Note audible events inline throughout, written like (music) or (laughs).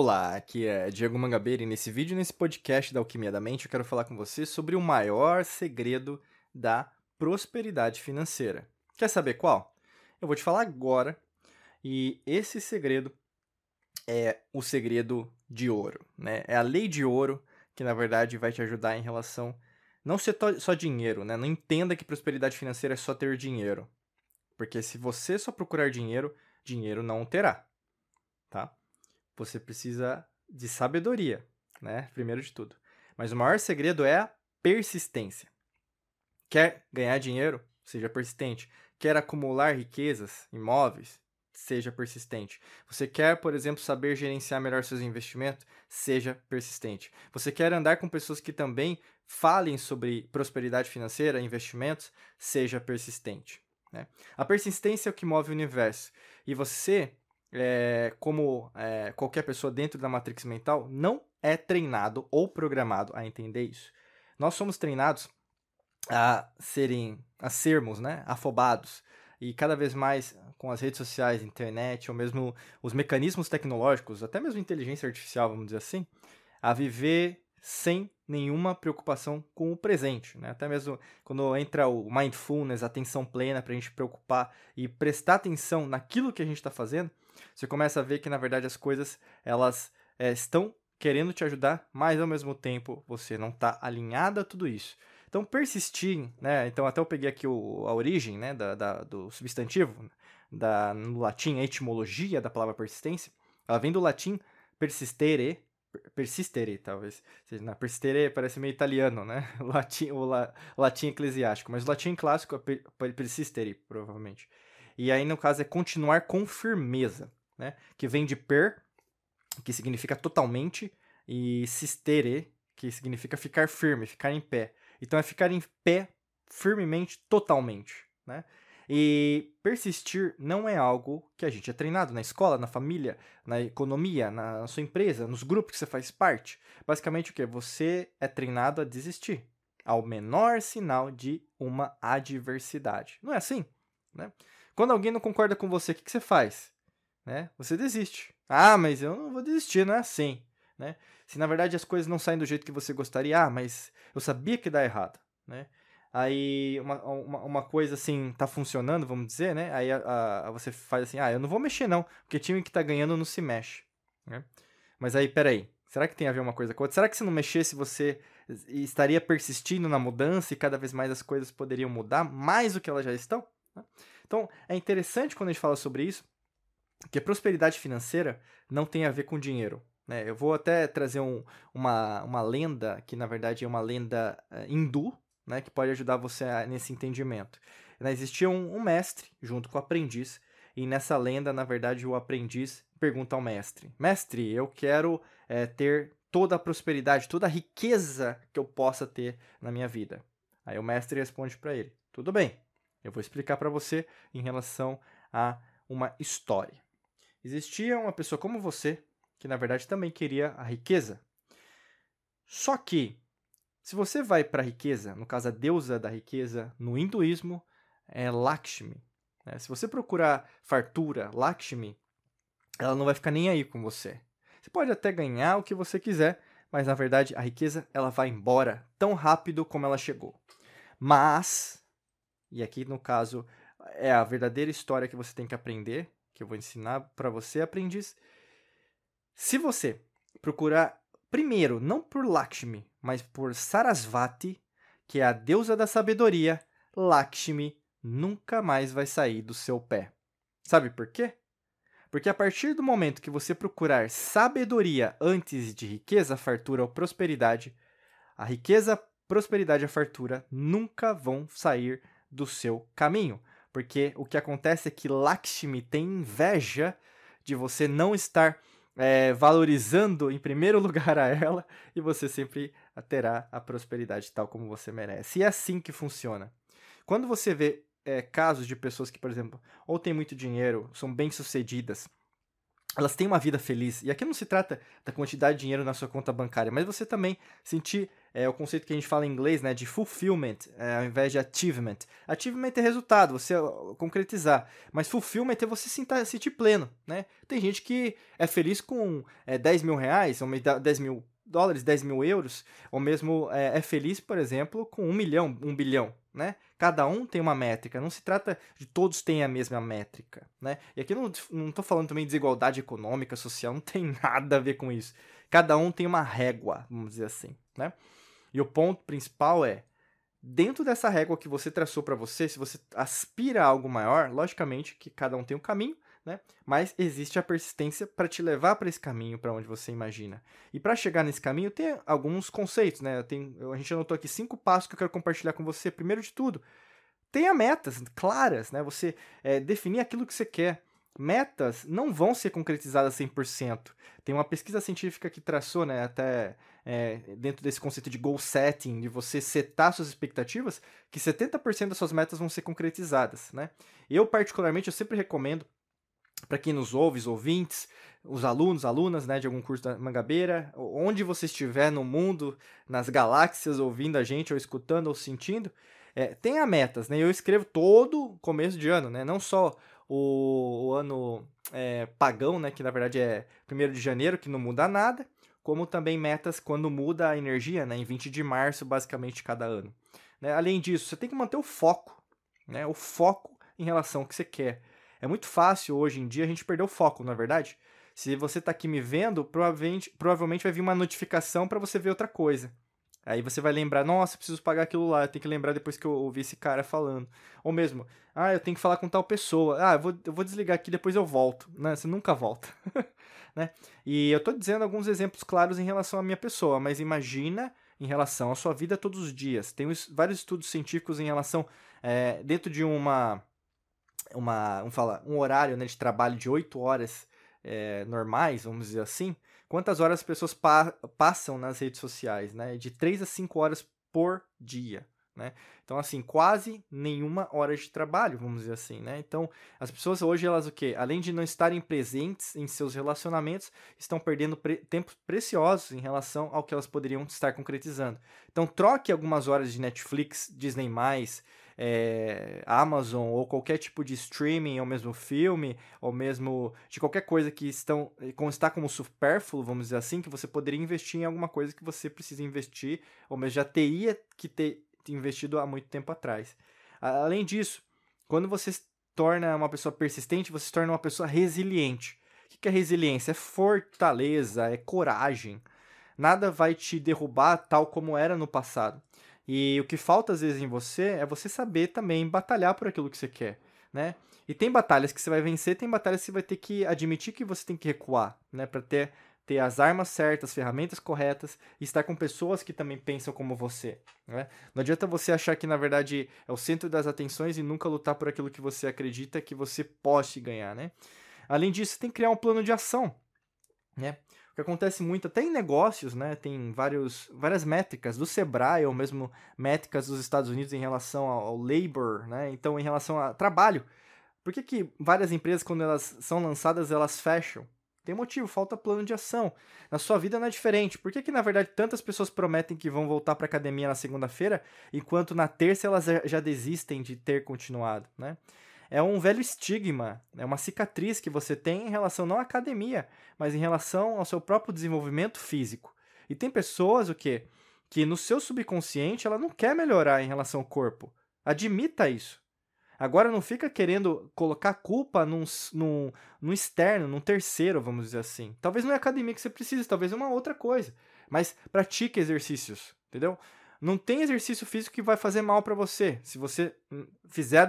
Olá, aqui é Diego Mangabeira e nesse vídeo, nesse podcast da Alquimia da Mente, eu quero falar com você sobre o maior segredo da prosperidade financeira. Quer saber qual? Eu vou te falar agora e esse segredo é o segredo de ouro, né? É a lei de ouro que na verdade vai te ajudar em relação não ser só dinheiro, né? Não entenda que prosperidade financeira é só ter dinheiro. Porque se você só procurar dinheiro, dinheiro não terá? Você precisa de sabedoria, né? Primeiro de tudo. Mas o maior segredo é a persistência. Quer ganhar dinheiro? Seja persistente. Quer acumular riquezas, imóveis? Seja persistente. Você quer, por exemplo, saber gerenciar melhor seus investimentos? Seja persistente. Você quer andar com pessoas que também falem sobre prosperidade financeira, investimentos? Seja persistente. Né? A persistência é o que move o universo. E você, é, como é, qualquer pessoa dentro da matrix mental, não é treinado ou programado a entender isso. Nós somos treinados a serem, a sermos, né, afobados e cada vez mais com as redes sociais, internet, ou mesmo os mecanismos tecnológicos, até mesmo inteligência artificial, vamos dizer assim, a viver sem nenhuma preocupação com o presente, né? Até mesmo quando entra o mindfulness, a atenção plena para a gente preocupar e prestar atenção naquilo que a gente está fazendo, você começa a ver que na verdade as coisas elas é, estão querendo te ajudar, mas ao mesmo tempo você não está alinhado a tudo isso. Então, persistir, né? Então, até eu peguei aqui o, a origem né, da, da, do substantivo, da, no latim, a etimologia da palavra persistência. Ela vem do latim persistere, persistere, talvez. Na persistere parece meio italiano, né? (laughs) O latim, o la, latim eclesiástico, mas o latim clássico é per, persistere, provavelmente. E aí, no caso, é continuar com firmeza, né? Que vem de per, que significa totalmente, e sistere, que significa ficar firme, ficar em pé. Então é ficar em pé firmemente, totalmente, né? E persistir não é algo que a gente é treinado na escola, na família, na economia, na sua empresa, nos grupos que você faz parte. Basicamente o que? Você é treinado a desistir ao menor sinal de uma adversidade. Não é assim? Né? Quando alguém não concorda com você, o que, que você faz? Né? Você desiste. Ah, mas eu não vou desistir, não é assim. Né? Se na verdade as coisas não saem do jeito que você gostaria, ah, mas eu sabia que dá errado, né? Aí uma, uma, uma coisa assim tá funcionando, vamos dizer, né? Aí a, a, você faz assim, ah, eu não vou mexer não, porque time que tá ganhando não se mexe, né? Mas aí, peraí, será que tem a ver uma coisa com outra? Será que se não mexesse você estaria persistindo na mudança e cada vez mais as coisas poderiam mudar mais do que elas já estão? Né? Então, é interessante quando a gente fala sobre isso, que a prosperidade financeira não tem a ver com dinheiro, né? Eu vou até trazer um, uma, uma lenda, que na verdade é uma lenda uh, hindu, né, que pode ajudar você a, nesse entendimento. Né, existia um, um, mestre junto com o aprendiz, e nessa lenda, na verdade, o aprendiz pergunta ao mestre: Mestre, eu quero é, ter toda a prosperidade, toda a riqueza que eu possa ter na minha vida. Aí o mestre responde para ele: Tudo bem, eu vou explicar para você em relação a uma história. Existia uma pessoa como você que na verdade também queria a riqueza. Só que, se você vai para a riqueza, no caso a deusa da riqueza no hinduísmo, é Lakshmi. Né? Se você procurar fartura, Lakshmi, ela não vai ficar nem aí com você. Você pode até ganhar o que você quiser, mas na verdade a riqueza ela vai embora tão rápido como ela chegou. Mas, e aqui no caso é a verdadeira história que você tem que aprender, que eu vou ensinar para você, aprendiz, se você procurar primeiro, não por Lakshmi, mas por Sarasvati, que é a deusa da sabedoria, Lakshmi nunca mais vai sair do seu pé. Sabe por quê? Porque a partir do momento que você procurar sabedoria antes de riqueza, fartura ou prosperidade, a riqueza prosperidade e a fartura nunca vão sair do seu caminho. Porque o que acontece é que Lakshmi tem inveja de você não estar é, valorizando em primeiro (laughs) lugar a ela e você sempre terá a prosperidade tal como você merece. E é assim que funciona. Quando você vê é, casos de pessoas que, por exemplo, ou têm muito dinheiro, são bem-sucedidas, elas têm uma vida feliz. E aqui não se trata da quantidade de dinheiro na sua conta bancária, mas você também sentir é, o conceito que a gente fala em inglês, né, de fulfillment, é, ao invés de achievement. Achievement é resultado, você concretizar, mas fulfillment é você sentar, sentir pleno, né? Tem gente que é feliz com é, 10 mil reais, ou 10 mil dólares, 10 mil euros, ou mesmo é, é feliz, por exemplo, com um milhão, um bilhão, né? Cada um tem uma métrica, não se trata de todos terem a mesma métrica, né? E aqui não, tô falando também de desigualdade econômica, social, não tem (laughs) nada a ver com isso. Cada um tem uma régua, vamos dizer assim, né? E o ponto principal é, dentro dessa régua que você traçou para você, se você aspira a algo maior, logicamente que cada um tem um caminho, né? Mas existe a persistência para te levar para esse caminho para onde você imagina. E para chegar nesse caminho tem alguns conceitos, né? Tenho, a gente anotou aqui cinco passos que eu quero compartilhar com você. Primeiro de tudo, tenha metas claras, né? Você é, definir aquilo que você quer. Metas não vão ser concretizadas 100%. Tem uma pesquisa científica que traçou, né, até é, dentro desse conceito de goal setting, de você setar suas expectativas, que 70% das suas metas vão ser concretizadas, né? Eu, particularmente, eu sempre recomendo para quem nos ouve, os ouvintes, os alunos, alunas né, de algum curso da Mangabeira, onde você estiver no mundo, nas galáxias, ouvindo a gente, ou escutando, ou sentindo, é, tenha metas, né? Eu escrevo todo começo de ano, né? Não só o, o ano é, pagão, né? Que na verdade é 1 de janeiro, que não muda nada, como também metas quando muda a energia, né? Em 20 de março, basicamente, cada ano. Né? Além disso, você tem que manter o foco, né? O foco em relação ao que você quer. É muito fácil hoje em dia a gente perder o foco, na é verdade? Se você está aqui me vendo, provavelmente, provavelmente vai vir uma notificação para você ver outra coisa. Aí você vai lembrar, nossa, preciso pagar aquilo lá, eu tenho que lembrar depois que eu ouvi esse cara falando. Ou mesmo, ah, eu tenho que falar com tal pessoa. Ah, eu vou, eu vou desligar aqui, depois eu volto. Né? Você nunca volta. (laughs) né? E eu estou dizendo alguns exemplos claros em relação à minha pessoa, mas imagina em relação à sua vida todos os dias. Tem vários estudos científicos em relação, é, dentro de uma uma, vamos falar, um horário né, de trabalho de 8 horas é, normais, vamos dizer assim, quantas horas as pessoas pa passam nas redes sociais, né? De 3 a 5 horas por dia. Né? Então, assim, quase nenhuma hora de trabalho, vamos dizer assim, né? Então, as pessoas hoje, elas o quê? Além de não estarem presentes em seus relacionamentos, estão perdendo pre tempos preciosos em relação ao que elas poderiam estar concretizando. Então, troque algumas horas de Netflix, Disney+, é, Amazon ou qualquer tipo de streaming, ou mesmo filme, ou mesmo de qualquer coisa que estão está como supérfluo, vamos dizer assim, que você poderia investir em alguma coisa que você precisa investir, ou mesmo já teria que ter investido há muito tempo atrás. Além disso, quando você se torna uma pessoa persistente, você se torna uma pessoa resiliente. O que é resiliência? É fortaleza, é coragem. Nada vai te derrubar tal como era no passado. E o que falta às vezes em você é você saber também batalhar por aquilo que você quer, né? E tem batalhas que você vai vencer, tem batalhas que você vai ter que admitir que você tem que recuar, né, para ter ter as armas certas, as ferramentas corretas e estar com pessoas que também pensam como você. Né? Não adianta você achar que, na verdade, é o centro das atenções e nunca lutar por aquilo que você acredita que você pode ganhar. Né? Além disso, tem que criar um plano de ação. Né? Que acontece muito até em negócios, né? Tem vários, várias métricas do Sebrae ou mesmo métricas dos Estados Unidos em relação ao, labor, né? Então, em relação a trabalho. Por que, que várias empresas, quando elas são lançadas, elas fecham? Tem motivo, falta plano de ação. Na sua vida não é diferente. Por que, que na verdade, tantas pessoas prometem que vão voltar para academia na segunda-feira, enquanto na terça elas já desistem de ter continuado, né? É um velho estigma, é uma cicatriz que você tem em relação não à academia, mas em relação ao seu próprio desenvolvimento físico. E tem pessoas o quê? Que no seu subconsciente ela não quer melhorar em relação ao corpo. Admita isso. Agora não fica querendo colocar culpa num, num, num externo, num terceiro, vamos dizer assim. Talvez não é academia que você precisa, talvez é uma outra coisa. Mas pratique exercícios, entendeu? Não tem exercício físico que vai fazer mal para você, se você fizer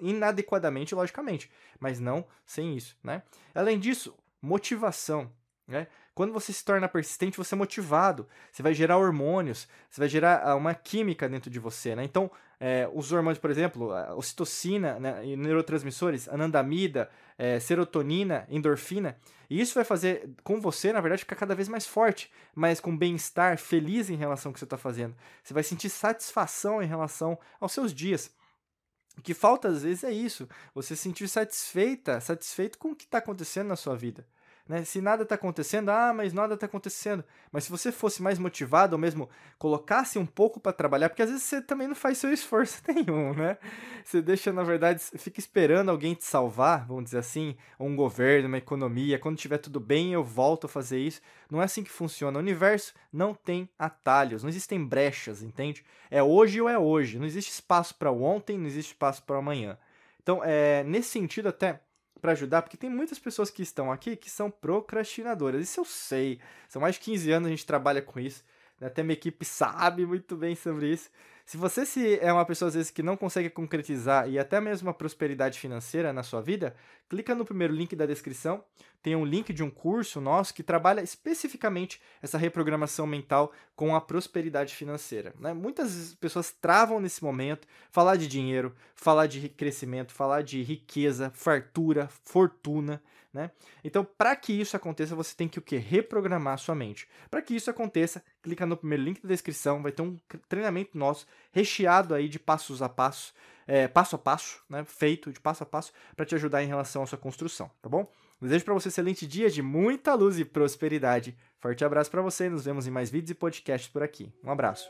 inadequadamente, logicamente, mas não sem isso, né? Além disso, motivação, né? Quando você se torna persistente, você é motivado, você vai gerar hormônios, você vai gerar ah, uma química dentro de você, né? Então, é, os hormônios, por exemplo, a ocitocina né, e neurotransmissores, anandamida, é, serotonina, endorfina, e isso vai fazer com você, na verdade, ficar cada vez mais forte, mas com bem-estar, feliz em relação ao que você está fazendo. Você vai sentir satisfação em relação aos seus dias. O que falta às vezes é isso, você se sentir satisfeita, satisfeito com o que está acontecendo na sua vida. Né? Se nada está acontecendo, ah, mas nada está acontecendo. Mas se você fosse mais motivado, ou mesmo colocasse um pouco para trabalhar, porque às vezes você também não faz seu esforço (laughs) nenhum, né? Você deixa, na verdade, fica esperando alguém te salvar, vamos dizer assim, um governo, uma economia. Quando tiver tudo bem, eu volto a fazer isso. Não é assim que funciona. O universo não tem atalhos, não existem brechas, entende? É hoje ou é hoje. Não existe espaço para ontem, não existe espaço para amanhã. Então, é, nesse sentido, até para ajudar, porque tem muitas pessoas que estão aqui que são procrastinadoras. Isso eu sei. São mais de 15 anos a gente trabalha com isso. Né? Até minha equipe sabe muito bem sobre isso. Se você se é uma pessoa às vezes que não consegue concretizar e até mesmo uma prosperidade financeira na sua vida, clica no primeiro link da descrição. Tem um link de um curso nosso que trabalha especificamente essa reprogramação mental com a prosperidade financeira. Né? Muitas pessoas travam nesse momento falar de dinheiro, falar de crescimento, falar de riqueza, fartura, fortuna. Né? Então, para que isso aconteça, você tem que o quê? Reprogramar a sua mente. Para que isso aconteça, clica no primeiro link da descrição, vai ter um treinamento nosso recheado aí de passos a passo, é, passo a passo, né? feito de passo a passo, para te ajudar em relação à sua construção, tá bom? Desejo para você um excelente dia de muita luz e prosperidade. Forte abraço para você e nos vemos em mais vídeos e podcasts por aqui. Um abraço.